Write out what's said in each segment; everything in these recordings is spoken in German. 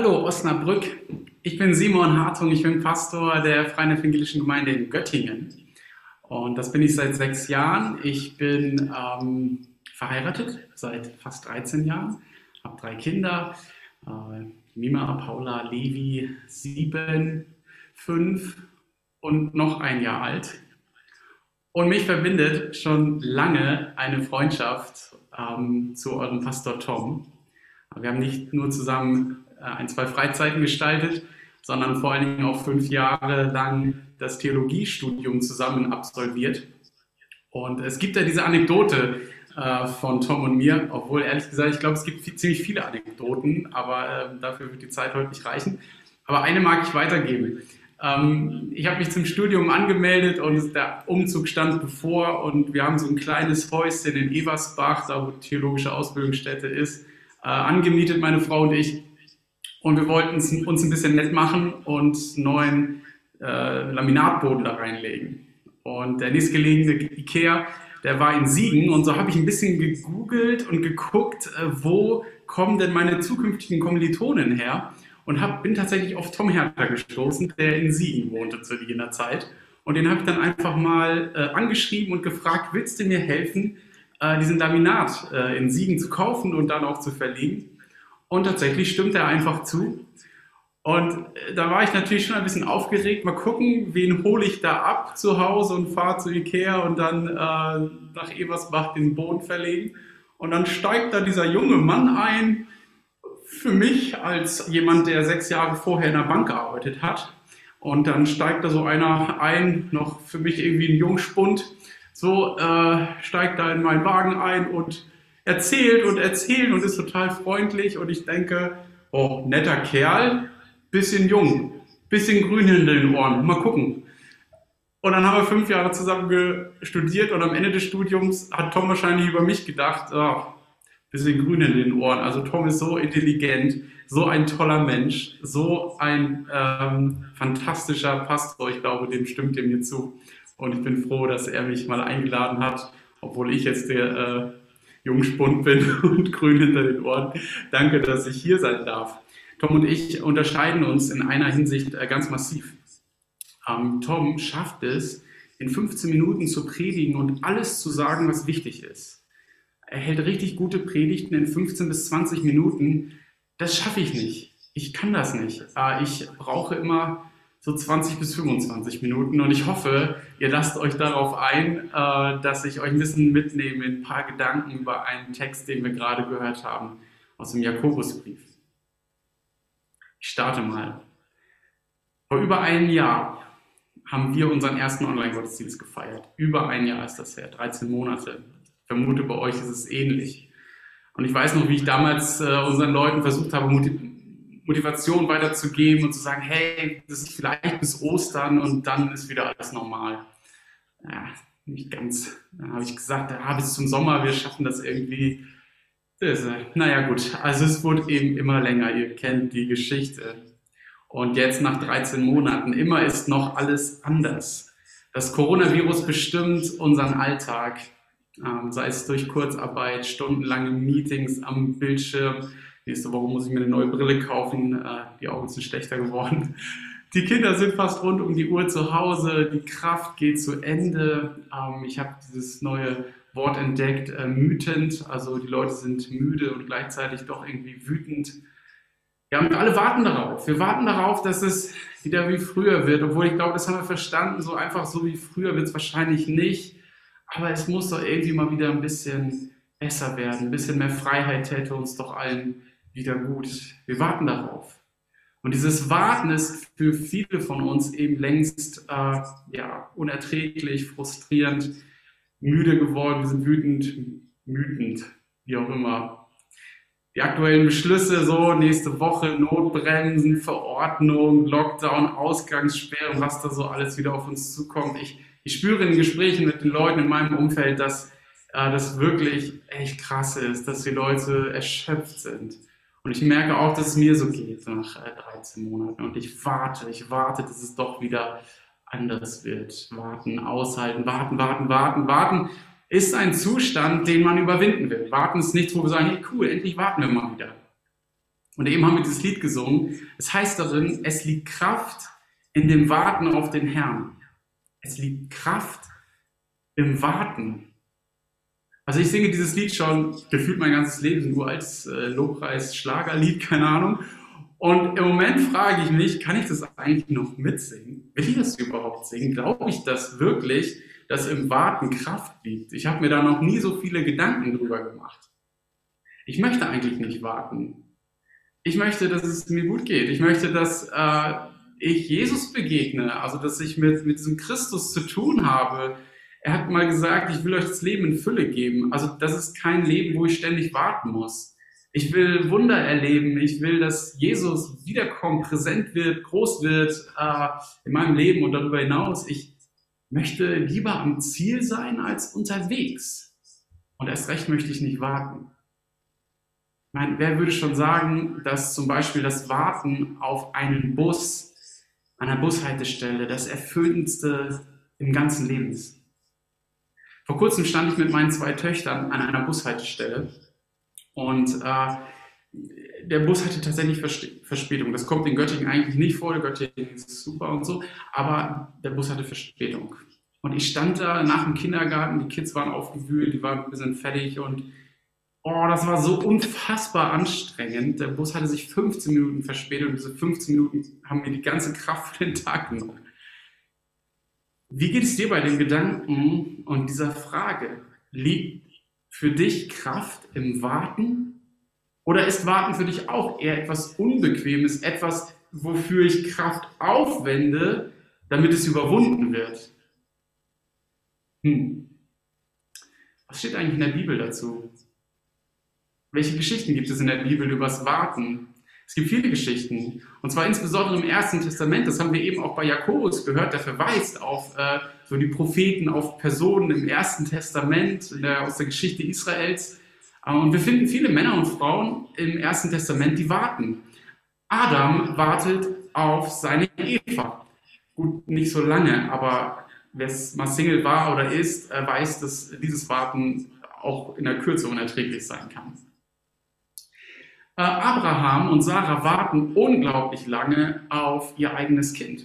Hallo Osnabrück, ich bin Simon Hartung, ich bin Pastor der Freien Evangelischen Gemeinde in Göttingen und das bin ich seit sechs Jahren. Ich bin ähm, verheiratet seit fast 13 Jahren, habe drei Kinder, äh, Mima, Paula, Levi, sieben, fünf und noch ein Jahr alt. Und mich verbindet schon lange eine Freundschaft ähm, zu eurem Pastor Tom. Wir haben nicht nur zusammen ein, zwei Freizeiten gestaltet, sondern vor allen Dingen auch fünf Jahre lang das Theologiestudium zusammen absolviert. Und es gibt ja diese Anekdote äh, von Tom und mir, obwohl ehrlich gesagt, ich glaube, es gibt viel, ziemlich viele Anekdoten, aber äh, dafür wird die Zeit heute nicht reichen. Aber eine mag ich weitergeben. Ähm, ich habe mich zum Studium angemeldet und der Umzug stand bevor und wir haben so ein kleines Häuschen in Eversbach, da wo die theologische Ausbildungsstätte ist, äh, angemietet, meine Frau und ich. Und wir wollten uns ein bisschen nett machen und neuen äh, Laminatboden da reinlegen. Und der nächstgelegene Ikea, der war in Siegen und so habe ich ein bisschen gegoogelt und geguckt, äh, wo kommen denn meine zukünftigen Kommilitonen her und hab, bin tatsächlich auf Tom Herter gestoßen, der in Siegen wohnte zu jener Zeit. Und den habe ich dann einfach mal äh, angeschrieben und gefragt, willst du mir helfen, äh, diesen Laminat äh, in Siegen zu kaufen und dann auch zu verlegen? Und tatsächlich stimmt er einfach zu. Und äh, da war ich natürlich schon ein bisschen aufgeregt. Mal gucken, wen hole ich da ab zu Hause und fahre zu Ikea und dann äh, nach Ebersbach den Boden verlegen. Und dann steigt da dieser junge Mann ein, für mich als jemand, der sechs Jahre vorher in der Bank gearbeitet hat. Und dann steigt da so einer ein, noch für mich irgendwie ein Jungspund, so äh, steigt da in meinen Wagen ein und erzählt und erzählt und ist total freundlich. Und ich denke, oh, netter Kerl, bisschen jung, bisschen grün hinter den Ohren, mal gucken. Und dann haben wir fünf Jahre zusammen studiert und am Ende des Studiums hat Tom wahrscheinlich über mich gedacht, oh, bisschen grün in den Ohren. Also Tom ist so intelligent, so ein toller Mensch, so ein ähm, fantastischer Pastor. Ich glaube, dem stimmt er mir zu. Und ich bin froh, dass er mich mal eingeladen hat, obwohl ich jetzt der äh, Jungspund bin und grün hinter den Ohren. Danke, dass ich hier sein darf. Tom und ich unterscheiden uns in einer Hinsicht äh, ganz massiv. Ähm, Tom schafft es, in 15 Minuten zu predigen und alles zu sagen, was wichtig ist er hält richtig gute Predigten in 15 bis 20 Minuten. Das schaffe ich nicht. Ich kann das nicht. Äh, ich brauche immer so 20 bis 25 Minuten und ich hoffe, ihr lasst euch darauf ein, äh, dass ich euch ein bisschen mitnehme in ein paar Gedanken über einen Text, den wir gerade gehört haben aus dem Jakobusbrief. Ich starte mal. Vor über einem Jahr haben wir unseren ersten Online-Gottesdienst gefeiert. Über ein Jahr ist das her, 13 Monate vermute, bei euch ist es ähnlich. Und ich weiß noch, wie ich damals äh, unseren Leuten versucht habe, Motivation weiterzugeben und zu sagen, hey, das ist vielleicht bis Ostern und dann ist wieder alles normal. Ja, nicht ganz. Dann habe ich gesagt, ja, bis zum Sommer, wir schaffen das irgendwie. Äh, naja gut, also es wurde eben immer länger, ihr kennt die Geschichte. Und jetzt nach 13 Monaten, immer ist noch alles anders. Das Coronavirus bestimmt unseren Alltag ähm, sei es durch Kurzarbeit, stundenlange Meetings am Bildschirm. Nächste Woche muss ich mir eine neue Brille kaufen, äh, die Augen sind schlechter geworden. Die Kinder sind fast rund um die Uhr zu Hause, die Kraft geht zu Ende. Ähm, ich habe dieses neue Wort entdeckt, äh, mütend, also die Leute sind müde und gleichzeitig doch irgendwie wütend. Ja, und alle warten darauf. Wir warten darauf, dass es wieder wie früher wird, obwohl ich glaube, das haben wir verstanden, so einfach so wie früher wird es wahrscheinlich nicht. Aber es muss doch irgendwie mal wieder ein bisschen besser werden. Ein bisschen mehr Freiheit täte uns doch allen wieder gut. Wir warten darauf. Und dieses Warten ist für viele von uns eben längst äh, ja, unerträglich, frustrierend, müde geworden. Wir sind wütend, wütend, wie auch immer. Die aktuellen Beschlüsse, so nächste Woche Notbremsen, Verordnung, Lockdown, Ausgangssperren, was da so alles wieder auf uns zukommt. Ich, ich spüre in Gesprächen mit den Leuten in meinem Umfeld, dass äh, das wirklich echt krass ist, dass die Leute erschöpft sind. Und ich merke auch, dass es mir so geht nach äh, 13 Monaten. Und ich warte, ich warte, dass es doch wieder anders wird. Warten, aushalten, warten, warten, warten, warten ist ein Zustand, den man überwinden will. Warten ist nichts, wo wir sagen, hey cool, endlich warten wir mal wieder. Und eben haben wir dieses Lied gesungen. Es heißt darin, es liegt Kraft in dem Warten auf den Herrn. Es liegt Kraft im Warten. Also ich singe dieses Lied schon gefühlt mein ganzes Leben, nur als äh, Lobpreis-Schlagerlied, keine Ahnung. Und im Moment frage ich mich, kann ich das eigentlich noch mitsingen? Will ich das überhaupt singen? Glaube ich das wirklich, dass im Warten Kraft liegt? Ich habe mir da noch nie so viele Gedanken drüber gemacht. Ich möchte eigentlich nicht warten. Ich möchte, dass es mir gut geht. Ich möchte, dass äh, ich Jesus begegne, also dass ich mit, mit diesem Christus zu tun habe. Er hat mal gesagt, ich will euch das Leben in Fülle geben. Also das ist kein Leben, wo ich ständig warten muss. Ich will Wunder erleben. Ich will, dass Jesus wiederkommt, präsent wird, groß wird äh, in meinem Leben und darüber hinaus. Ich möchte lieber am Ziel sein als unterwegs. Und erst recht möchte ich nicht warten. Ich meine, wer würde schon sagen, dass zum Beispiel das Warten auf einen Bus an einer Bushaltestelle das Erfüllendste im ganzen Leben ist? Vor kurzem stand ich mit meinen zwei Töchtern an einer Bushaltestelle und äh, der Bus hatte tatsächlich Verspätung. Das kommt in Göttingen eigentlich nicht vor. Göttingen ist super und so, aber der Bus hatte Verspätung. Und ich stand da nach dem Kindergarten, die Kids waren aufgewühlt, die waren ein bisschen fertig und oh, das war so unfassbar anstrengend. Der Bus hatte sich 15 Minuten verspätet und diese 15 Minuten haben mir die ganze Kraft für den Tag genommen. Wie geht es dir bei den Gedanken und dieser Frage? Liegt für dich Kraft im Warten? Oder ist Warten für dich auch eher etwas Unbequemes, etwas, wofür ich Kraft aufwende, damit es überwunden wird? Hm. Was steht eigentlich in der Bibel dazu? Welche Geschichten gibt es in der Bibel übers Warten? Es gibt viele Geschichten. Und zwar insbesondere im Ersten Testament. Das haben wir eben auch bei Jakobus gehört. Der verweist auf äh, so die Propheten, auf Personen im Ersten Testament, der, aus der Geschichte Israels. Äh, und wir finden viele Männer und Frauen im Ersten Testament, die warten. Adam wartet auf seine Eva. Gut, nicht so lange, aber wer mal Single war oder ist, äh, weiß, dass dieses Warten auch in der Kürze unerträglich sein kann. Äh, Abraham und Sarah warten unglaublich lange auf ihr eigenes Kind.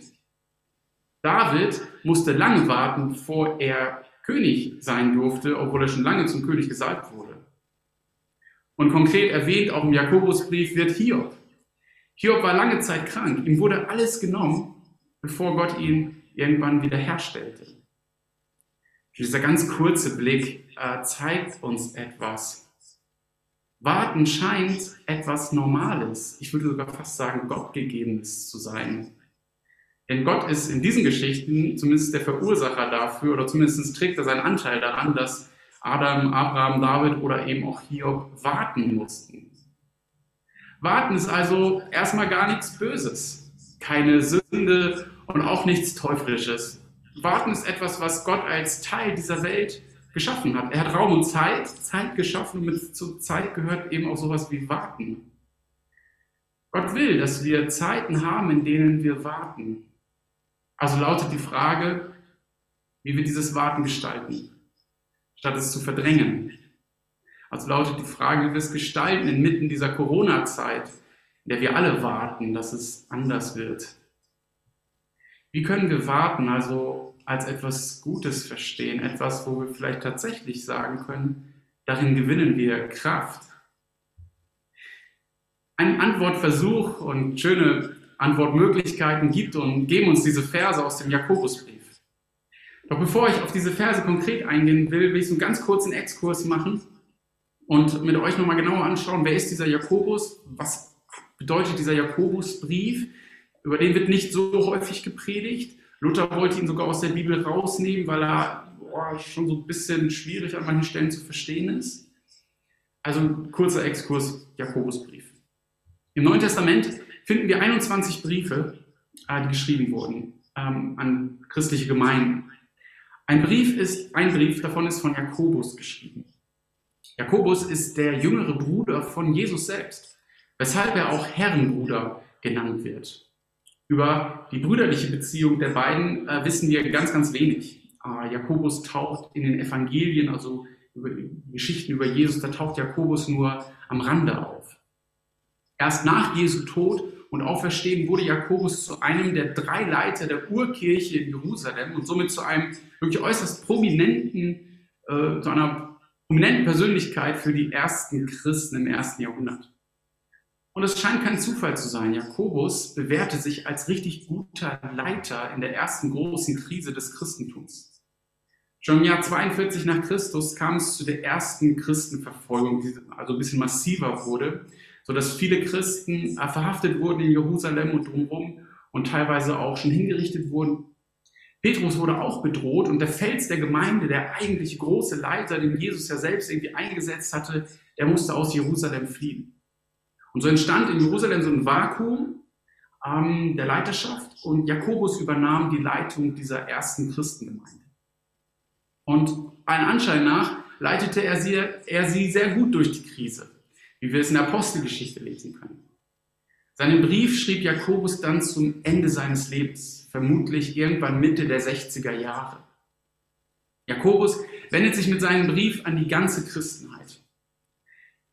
David musste lange warten, bevor er König sein durfte, obwohl er schon lange zum König gesalbt wurde. Und konkret erwähnt auch im Jakobusbrief wird Hiob. Hiob war lange Zeit krank. Ihm wurde alles genommen, bevor Gott ihn irgendwann wiederherstellte. Dieser ganz kurze Blick äh, zeigt uns etwas Warten scheint etwas Normales, ich würde sogar fast sagen Gottgegebenes zu sein. Denn Gott ist in diesen Geschichten zumindest der Verursacher dafür oder zumindest trägt er seinen Anteil daran, dass Adam, Abraham, David oder eben auch Hiob warten mussten. Warten ist also erstmal gar nichts Böses, keine Sünde und auch nichts Teuflisches. Warten ist etwas, was Gott als Teil dieser Welt geschaffen hat. Er hat Raum und Zeit, Zeit geschaffen und mit zur Zeit gehört eben auch sowas wie Warten. Gott will, dass wir Zeiten haben, in denen wir warten. Also lautet die Frage, wie wir dieses Warten gestalten, statt es zu verdrängen. Also lautet die Frage, wie wir es gestalten inmitten dieser Corona-Zeit, in der wir alle warten, dass es anders wird. Wie können wir warten, also als etwas Gutes verstehen, etwas, wo wir vielleicht tatsächlich sagen können, darin gewinnen wir Kraft. Ein Antwortversuch und schöne Antwortmöglichkeiten gibt und geben uns diese Verse aus dem Jakobusbrief. Doch bevor ich auf diese Verse konkret eingehen will, will ich so einen ganz kurzen Exkurs machen und mit euch nochmal genauer anschauen, wer ist dieser Jakobus, was bedeutet dieser Jakobusbrief, über den wird nicht so häufig gepredigt Luther wollte ihn sogar aus der Bibel rausnehmen, weil er boah, schon so ein bisschen schwierig an manchen Stellen zu verstehen ist. Also ein kurzer Exkurs, Jakobusbrief. Im Neuen Testament finden wir 21 Briefe, äh, die geschrieben wurden ähm, an christliche Gemeinden. Ein Brief ist, ein Brief davon ist von Jakobus geschrieben. Jakobus ist der jüngere Bruder von Jesus selbst, weshalb er auch Herrenbruder genannt wird. Über die brüderliche Beziehung der beiden äh, wissen wir ganz, ganz wenig. Äh, Jakobus taucht in den Evangelien, also über Geschichten über Jesus, da taucht Jakobus nur am Rande auf. Erst nach Jesu Tod und Auferstehen wurde Jakobus zu einem der drei Leiter der Urkirche in Jerusalem und somit zu einem wirklich äußerst prominenten, äh, zu einer prominenten Persönlichkeit für die ersten Christen im ersten Jahrhundert. Und es scheint kein Zufall zu sein. Jakobus bewährte sich als richtig guter Leiter in der ersten großen Krise des Christentums. Schon im Jahr 42 nach Christus kam es zu der ersten Christenverfolgung, die also ein bisschen massiver wurde, sodass viele Christen äh, verhaftet wurden in Jerusalem und drumherum und teilweise auch schon hingerichtet wurden. Petrus wurde auch bedroht und der Fels der Gemeinde, der eigentliche große Leiter, den Jesus ja selbst irgendwie eingesetzt hatte, der musste aus Jerusalem fliehen. Und so entstand in Jerusalem so ein Vakuum ähm, der Leiterschaft und Jakobus übernahm die Leitung dieser ersten Christengemeinde. Und allen Anschein nach leitete er sie, er sie sehr gut durch die Krise, wie wir es in der Apostelgeschichte lesen können. Seinen Brief schrieb Jakobus dann zum Ende seines Lebens, vermutlich irgendwann Mitte der 60er Jahre. Jakobus wendet sich mit seinem Brief an die ganze Christenheit.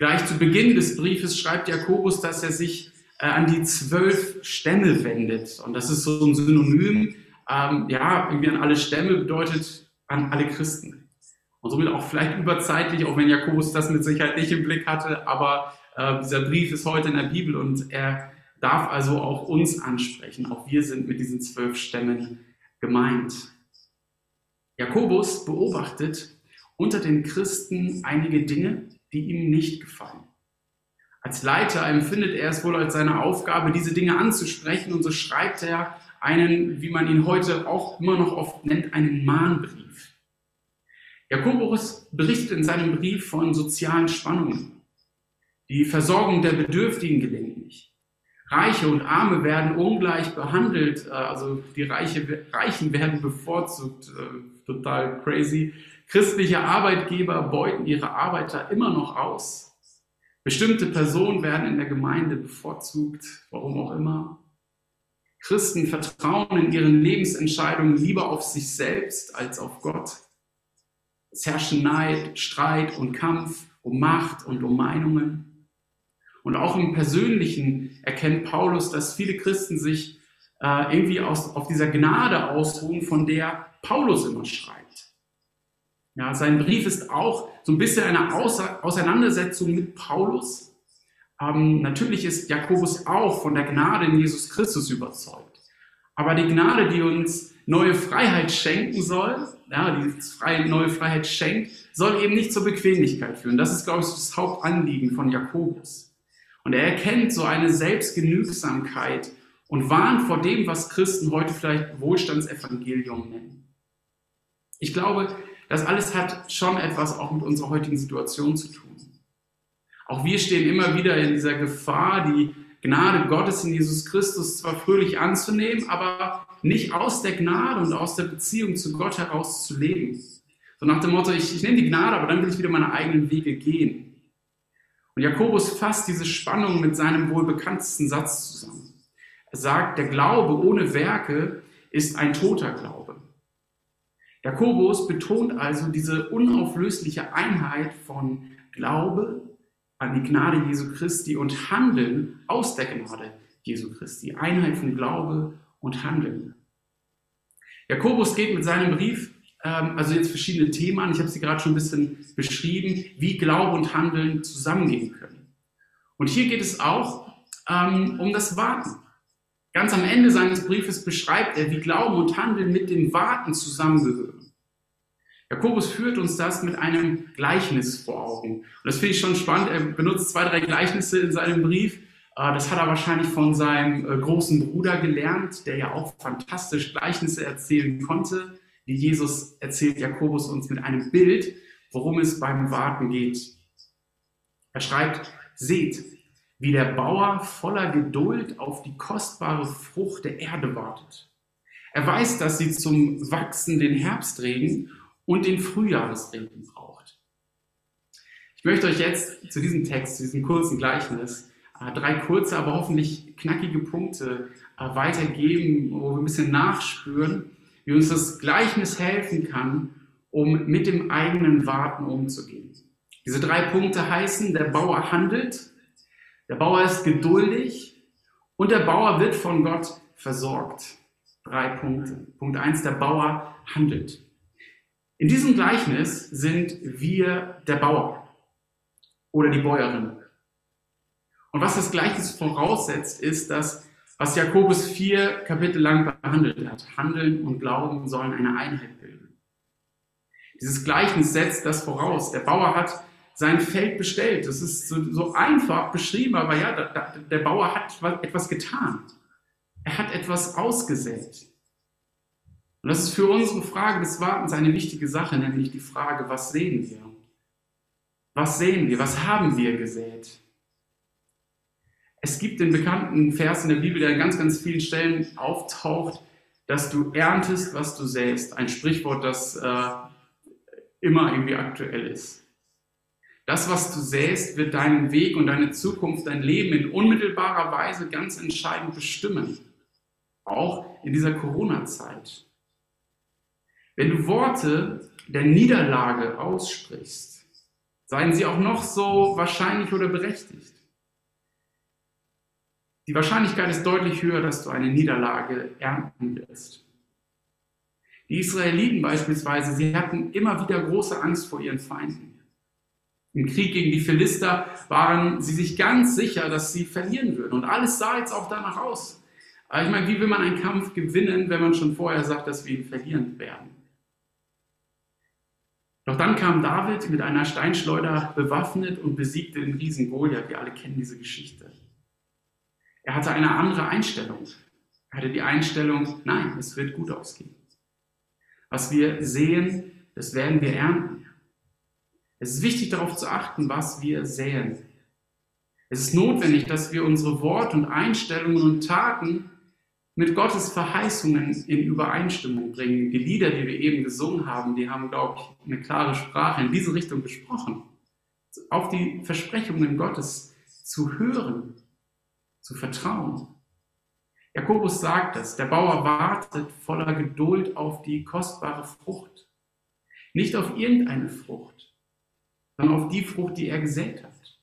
Gleich zu Beginn des Briefes schreibt Jakobus, dass er sich äh, an die zwölf Stämme wendet. Und das ist so ein Synonym, ähm, ja, irgendwie an alle Stämme bedeutet an alle Christen. Und somit auch vielleicht überzeitlich, auch wenn Jakobus das mit Sicherheit nicht im Blick hatte, aber äh, dieser Brief ist heute in der Bibel und er darf also auch uns ansprechen. Auch wir sind mit diesen zwölf Stämmen gemeint. Jakobus beobachtet unter den Christen einige Dinge, die ihm nicht gefallen. Als Leiter empfindet er es wohl als seine Aufgabe, diese Dinge anzusprechen und so schreibt er einen, wie man ihn heute auch immer noch oft nennt, einen Mahnbrief. Jakobus berichtet in seinem Brief von sozialen Spannungen. Die Versorgung der Bedürftigen gelingt nicht. Reiche und Arme werden ungleich behandelt, äh, also die Reiche, Reichen werden bevorzugt, äh, total crazy. Christliche Arbeitgeber beuten ihre Arbeiter immer noch aus. Bestimmte Personen werden in der Gemeinde bevorzugt, warum auch immer. Christen vertrauen in ihren Lebensentscheidungen lieber auf sich selbst als auf Gott. Es herrschen Neid, Streit und Kampf um Macht und um Meinungen. Und auch im Persönlichen erkennt Paulus, dass viele Christen sich äh, irgendwie aus, auf dieser Gnade ausruhen, von der Paulus immer schreibt. Ja, sein Brief ist auch so ein bisschen eine Auseinandersetzung mit Paulus. Ähm, natürlich ist Jakobus auch von der Gnade in Jesus Christus überzeugt. Aber die Gnade, die uns neue Freiheit schenken soll, ja, die freie, neue Freiheit schenkt, soll eben nicht zur Bequemlichkeit führen. Das ist, glaube ich, das Hauptanliegen von Jakobus. Und er erkennt so eine Selbstgenügsamkeit und warnt vor dem, was Christen heute vielleicht Wohlstandsevangelium nennen. Ich glaube, das alles hat schon etwas auch mit unserer heutigen Situation zu tun. Auch wir stehen immer wieder in dieser Gefahr, die Gnade Gottes in Jesus Christus zwar fröhlich anzunehmen, aber nicht aus der Gnade und aus der Beziehung zu Gott heraus zu leben. So nach dem Motto, ich, ich nehme die Gnade, aber dann will ich wieder meine eigenen Wege gehen. Und Jakobus fasst diese Spannung mit seinem wohl bekanntesten Satz zusammen. Er sagt, der Glaube ohne Werke ist ein toter Glaube. Jakobus betont also diese unauflösliche Einheit von Glaube an die Gnade Jesu Christi und Handeln aus der Gnade Jesu Christi. Einheit von Glaube und Handeln. Jakobus geht mit seinem Brief ähm, also jetzt verschiedene Themen an. Ich habe sie gerade schon ein bisschen beschrieben, wie Glaube und Handeln zusammengehen können. Und hier geht es auch ähm, um das Warten. Ganz am Ende seines Briefes beschreibt er, wie Glauben und Handeln mit dem Warten zusammengehören. Jakobus führt uns das mit einem Gleichnis vor Augen. Und das finde ich schon spannend. Er benutzt zwei, drei Gleichnisse in seinem Brief. Äh, das hat er wahrscheinlich von seinem äh, großen Bruder gelernt, der ja auch fantastisch Gleichnisse erzählen konnte. Wie Jesus erzählt Jakobus uns mit einem Bild, worum es beim Warten geht. Er schreibt, seht, wie der Bauer voller Geduld auf die kostbare Frucht der Erde wartet. Er weiß, dass sie zum Wachsen den Herbstregen und den Frühjahresregen braucht. Ich möchte euch jetzt zu diesem Text, zu diesem kurzen Gleichnis, äh, drei kurze, aber hoffentlich knackige Punkte äh, weitergeben, wo wir ein bisschen nachspüren, wie uns das Gleichnis helfen kann, um mit dem eigenen Warten umzugehen. Diese drei Punkte heißen, der Bauer handelt, Der Bauer ist geduldig und der Bauer wird von Gott versorgt. Drei Punkte. Punkt eins: der Bauer handelt. In diesem Gleichnis sind wir der Bauer oder die Bäuerin. Und was das Gleichnis voraussetzt, ist, dass was Jakobus vier Kapitel lang behandelt hat, Handeln und Glauben sollen eine Einheit bilden. Dieses Gleichnis setzt das voraus. Der Bauer hat sein Feld bestellt. Das ist so, so einfach beschrieben, aber ja, da, da, der Bauer hat etwas getan. Er hat etwas ausgesät. Und das ist für unsere Frage des Wartens eine wichtige Sache, nämlich die Frage, was sehen wir? Was sehen wir? Was haben wir gesät? Es gibt den bekannten Vers in der Bibel, der an ganz, ganz vielen Stellen auftaucht, dass du erntest, was du säst. Ein Sprichwort, das äh, immer irgendwie aktuell ist. Das, was du säst, wird deinen Weg und deine Zukunft, dein Leben in unmittelbarer Weise ganz entscheidend bestimmen. Auch in dieser Corona-Zeit. Wenn du Worte der Niederlage aussprichst, seien sie auch noch so wahrscheinlich oder berechtigt. Die Wahrscheinlichkeit ist deutlich höher, dass du eine Niederlage ernten wirst. Die Israeliten beispielsweise, sie hatten immer wieder große Angst vor ihren Feinden. Im Krieg gegen die Philister waren sie sich ganz sicher, dass sie verlieren würden. Und alles sah jetzt auch danach aus. Aber ich meine, wie will man einen Kampf gewinnen, wenn man schon vorher sagt, dass wir ihn verlieren werden? Doch dann kam David mit einer Steinschleuder bewaffnet und besiegte den Riesen Goliath. Wir alle kennen diese Geschichte. Er hatte eine andere Einstellung. Er hatte die Einstellung, nein, es wird gut ausgehen. Was wir sehen, das werden wir ernten. Es ist wichtig darauf zu achten, was wir säen. Es ist notwendig, dass wir unsere Worte und Einstellungen und Taten mit Gottes Verheißungen in Übereinstimmung bringen. Die Lieder, die wir eben gesungen haben, die haben, glaube ich, eine klare Sprache in diese Richtung gesprochen. Auf die Versprechungen Gottes zu hören, zu vertrauen. Jakobus sagt es, der Bauer wartet voller Geduld auf die kostbare Frucht. Nicht auf irgendeine Frucht, sondern auf die Frucht, die er gesät hat.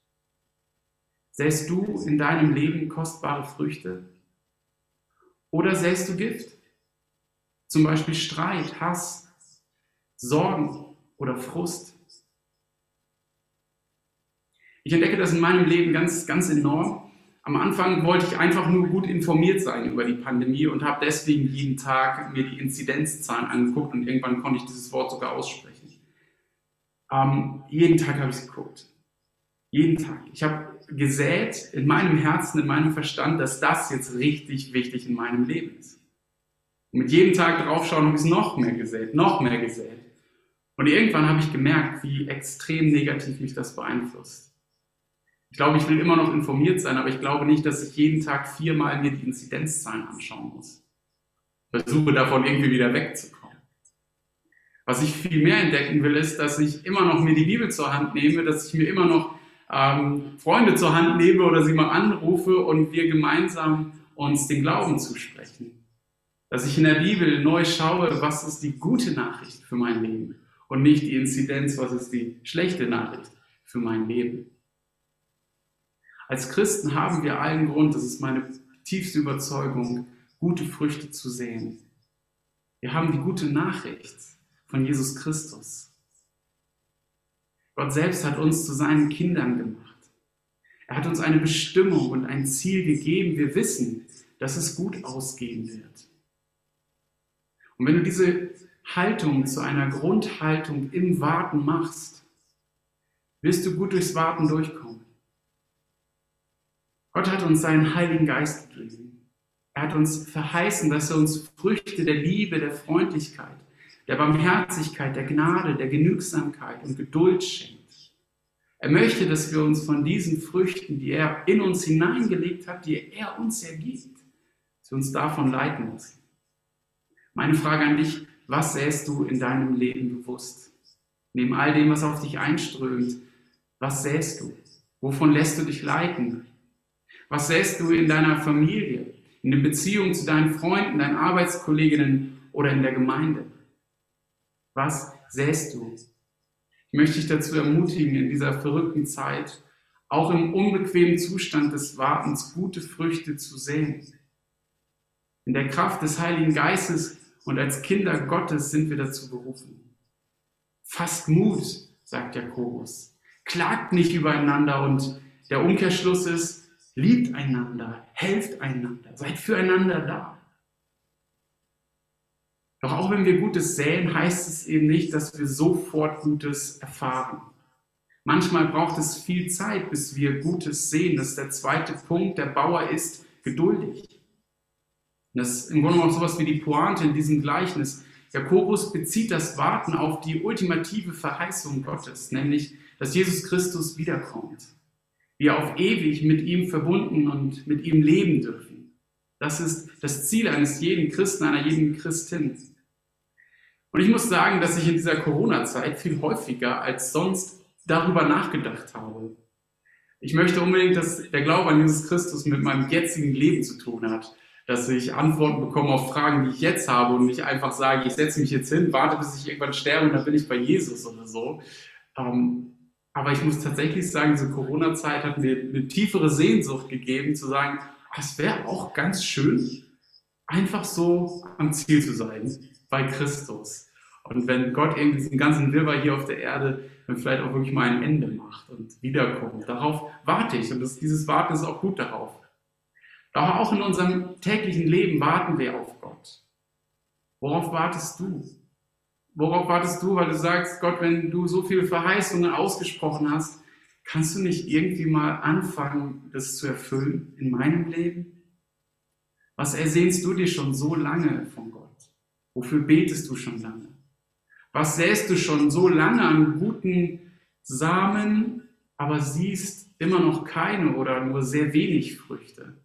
Säst du in deinem Leben kostbare Früchte oder säst du Gift? Zum Beispiel Streit, Hass, Sorgen oder Frust. Ich entdecke das in meinem Leben ganz, ganz enorm. Am Anfang wollte ich einfach nur gut informiert sein über die Pandemie und habe deswegen jeden Tag mir die Inzidenzzahlen angeguckt und irgendwann konnte ich dieses Wort sogar aussprechen. Ähm, jeden Tag habe ich geguckt. Jeden Tag. Ich habe gesät in meinem Herzen, in meinem Verstand, dass das jetzt richtig wichtig in meinem Leben ist. Und mit jedem Tag draufschauen habe ich es noch mehr gesät, noch mehr gesät. Und irgendwann habe ich gemerkt, wie extrem negativ mich das beeinflusst. Ich glaube, ich will immer noch informiert sein, aber ich glaube nicht, dass ich jeden Tag viermal mir die Inzidenzzahlen anschauen muss. Versuche davon irgendwie wieder wegzukommen. Was ich viel mehr entdecken will, ist, dass ich immer noch mir die Bibel zur Hand nehme, dass ich mir immer noch ähm, Freunde zur Hand nehme oder sie mal anrufe und wir gemeinsam uns den Glauben zusprechen. Dass ich in der Bibel neu schaue, was ist die gute Nachricht für mein Leben und nicht die Inzidenz, was ist die schlechte Nachricht für mein Leben. Als Christen haben wir allen Grund, das ist meine tiefste Überzeugung, gute Früchte zu sehen. Wir haben die gute Nachricht von Jesus Christus. Gott selbst hat uns zu seinen Kindern gemacht. Er hat uns eine Bestimmung und ein Ziel gegeben. Wir wissen, dass es gut ausgehen wird. Und wenn du diese Haltung zu einer Grundhaltung im Warten machst, wirst du gut durchs Warten durchkommen. Gott hat uns seinen Heiligen Geist gegeben. Er hat uns verheißen, dass er uns Früchte der Liebe, der Freundlichkeit, der Barmherzigkeit, der Gnade, der Genügsamkeit und Geduld schenkt. Er möchte, dass wir uns von diesen Früchten, die er in uns hineingelegt hat, die er uns ergibt, wir uns davon leiten lassen. Meine Frage an dich, was sähst du in deinem Leben bewusst? Neben all dem, was auf dich einströmt, was sähst du? Wovon lässt du dich leiten? Was sähst du in deiner Familie, in den Beziehungen zu deinen Freunden, deinen Arbeitskolleginnen oder in der Gemeinde? Was säst du? Ich möchte dich dazu ermutigen, in dieser verrückten Zeit auch im unbequemen Zustand des Wartens gute Früchte zu sehen. In der Kraft des Heiligen Geistes und als Kinder Gottes sind wir dazu berufen. Fasst Mut, sagt Jakobus. Klagt nicht übereinander und der Umkehrschluss ist, liebt einander, helft einander, seid füreinander da. Doch auch wenn wir Gutes säen, heißt es eben nicht, dass wir sofort Gutes erfahren. Manchmal braucht es viel Zeit, bis wir Gutes sehen. Das ist der zweite Punkt. Der Bauer ist geduldig. das ist im Grunde auch sowas wie die Pointe in diesem Gleichnis. Jakobus bezieht das Warten auf die ultimative Verheißung Gottes, nämlich, dass Jesus Christus wiederkommt. Wir auf ewig mit ihm verbunden und mit ihm leben dürfen. Das ist das Ziel eines jeden Christen, einer jeden Christin. Und ich muss sagen, dass ich in dieser Corona-Zeit viel häufiger als sonst darüber nachgedacht habe. Ich möchte unbedingt, dass der Glaube an Jesus Christus mit meinem jetzigen Leben zu tun hat. Dass ich Antworten bekomme auf Fragen, die ich jetzt habe und nicht einfach sage, ich setze mich jetzt hin, warte, bis ich irgendwann sterbe und dann bin ich bei Jesus oder so. Ähm, aber ich muss tatsächlich sagen, diese Corona-Zeit hat mir eine tiefere Sehnsucht gegeben, zu sagen, es wäre auch ganz schön, einfach so am Ziel zu sein bei Christus. Und wenn Gott irgendwie diesen ganzen Wirrwarr hier auf der Erde dann vielleicht auch wirklich mal ein Ende macht und wiederkommt. Darauf warte ich und das, dieses Warten ist auch gut darauf. Aber auch in unserem täglichen Leben warten wir auf Gott. Worauf wartest du? Worauf wartest du, weil du sagst, Gott, wenn du so viele Verheißungen ausgesprochen hast, kannst du nicht irgendwie mal anfangen, das zu erfüllen in meinem Leben? Was ersehnst du dir schon so lange von Gott? Wofür betest du schon lange? Was säst du schon so lange an guten Samen, aber siehst immer noch keine oder nur sehr wenig Früchte?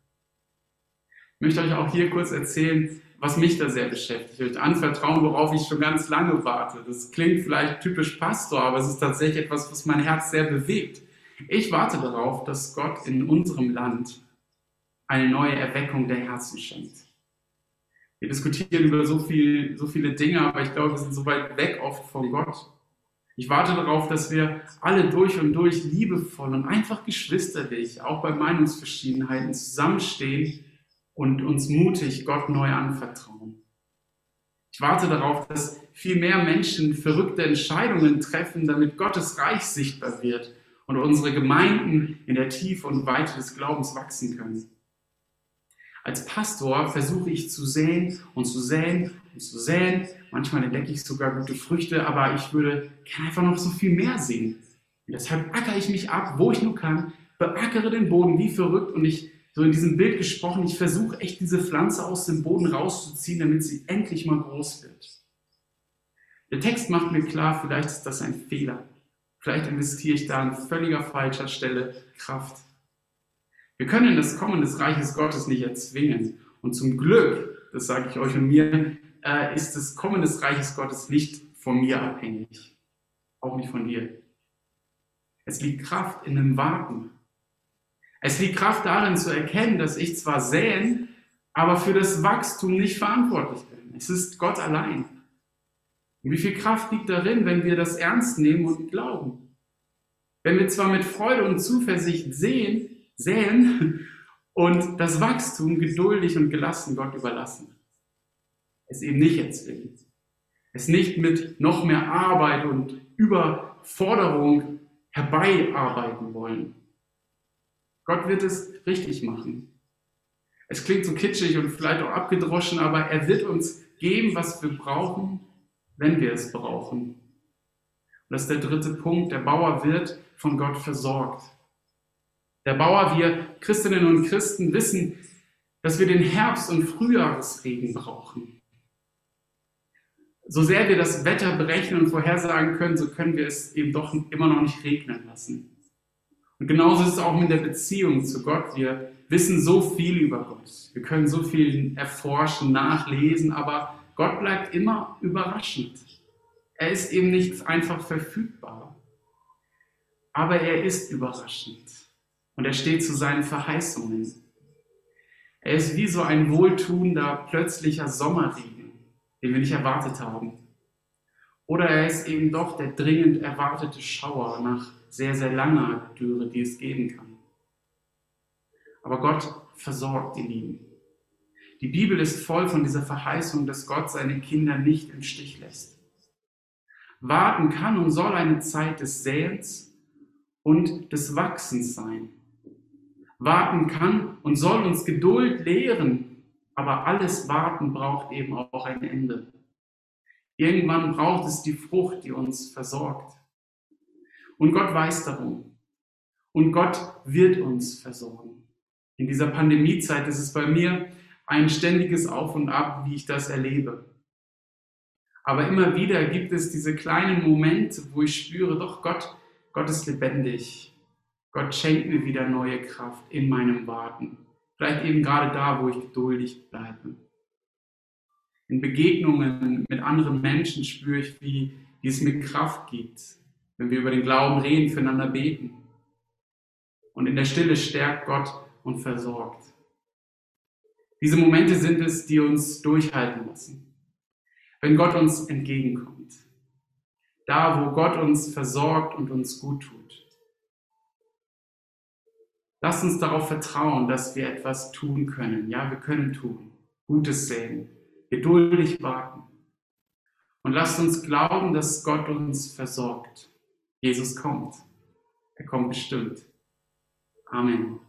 Ich möchte euch auch hier kurz erzählen, was mich da sehr beschäftigt. Möchte anvertrauen, worauf ich schon ganz lange warte. Das klingt vielleicht typisch Pastor, aber es ist tatsächlich etwas, was mein Herz sehr bewegt. Ich warte darauf, dass Gott in unserem Land eine neue Erweckung der Herzen schenkt. Wir diskutieren über so, viel, so viele Dinge, aber ich glaube, wir sind so weit weg oft von Gott. Ich warte darauf, dass wir alle durch und durch liebevoll und einfach geschwisterlich, auch bei Meinungsverschiedenheiten, zusammenstehen und uns mutig Gott neu anvertrauen. Ich warte darauf, dass viel mehr Menschen verrückte Entscheidungen treffen, damit Gottes Reich sichtbar wird und unsere Gemeinden in der Tiefe und Weite des Glaubens wachsen können. Als Pastor versuche ich zu säen und zu säen und zu säen. Manchmal entdecke ich sogar gute Früchte, aber ich würde gerne einfach noch so viel mehr sehen. Und deshalb ackere ich mich ab, wo ich nur kann, beackere den Boden wie verrückt und ich, so in diesem Bild gesprochen, ich versuche echt diese Pflanze aus dem Boden rauszuziehen, damit sie endlich mal groß wird. Der Text macht mir klar, vielleicht ist das ein Fehler. Vielleicht investiere ich da an völliger falscher Stelle Kraft. Wir können das Kommen des Reiches Gottes nicht erzwingen. Und zum Glück, das sage ich euch und mir, äh, ist das Kommen des Reiches Gottes nicht von mir abhängig. Auch nicht von dir. Es liegt Kraft in dem Warten. Es liegt Kraft darin zu erkennen, dass ich zwar säen, aber für das Wachstum nicht verantwortlich bin. Es ist Gott allein. Und wie viel Kraft liegt darin, wenn wir das ernst nehmen und glauben? Wenn wir zwar mit Freude und Zuversicht sehen, säen und das Wachstum geduldig und gelassen Gott überlassen. Es eben nicht erzwingen. Es nicht mit noch mehr Arbeit und Überforderung herbeiarbeiten wollen. Gott wird es richtig machen. Es klingt so kitschig und vielleicht auch abgedroschen, aber er wird uns geben, was wir brauchen, wenn wir es brauchen. Und das ist der dritte Punkt. Der Bauer wird von Gott versorgt. Der Bauer, wir Christinnen und Christen wissen, dass wir den Herbst- und Frühjahrsregen brauchen. So sehr wir das Wetter berechnen und vorhersagen können, so können wir es eben doch immer noch nicht regnen lassen. Und genauso ist es auch mit der Beziehung zu Gott. Wir wissen so viel über Gott. Wir können so viel erforschen, nachlesen, aber Gott bleibt immer überraschend. Er ist eben nicht einfach verfügbar. Aber er ist überraschend. Und er steht zu seinen Verheißungen. Er ist wie so ein wohltuender, plötzlicher Sommerregen, den wir nicht erwartet haben. Oder er ist eben doch der dringend erwartete Schauer nach sehr, sehr langer Dürre, die es geben kann. Aber Gott versorgt die Lieben. Die Bibel ist voll von dieser Verheißung, dass Gott seine Kinder nicht im Stich lässt. Warten kann und soll eine Zeit des Säens und des Wachsens sein. Warten kann und soll uns Geduld lehren, aber alles Warten braucht eben auch ein Ende. Irgendwann braucht es die Frucht, die uns versorgt. Und Gott weiß darum. Und Gott wird uns versorgen. In dieser Pandemiezeit ist es bei mir ein ständiges Auf und Ab, wie ich das erlebe. Aber immer wieder gibt es diese kleinen Momente, wo ich spüre, doch Gott, Gott ist lebendig. Gott schenkt mir wieder neue Kraft in meinem Warten. Vielleicht eben gerade da, wo ich geduldig bleibe. In Begegnungen mit anderen Menschen spüre ich, wie, wie es mir Kraft gibt, wenn wir über den Glauben reden, füreinander beten. Und in der Stille stärkt Gott und versorgt. Diese Momente sind es, die uns durchhalten lassen. Wenn Gott uns entgegenkommt. Da, wo Gott uns versorgt und uns gut tut. Lass uns darauf vertrauen, dass wir etwas tun können. Ja, wir können tun. Gutes sehen, geduldig warten. Und lasst uns glauben, dass Gott uns versorgt. Jesus kommt. Er kommt bestimmt. Amen.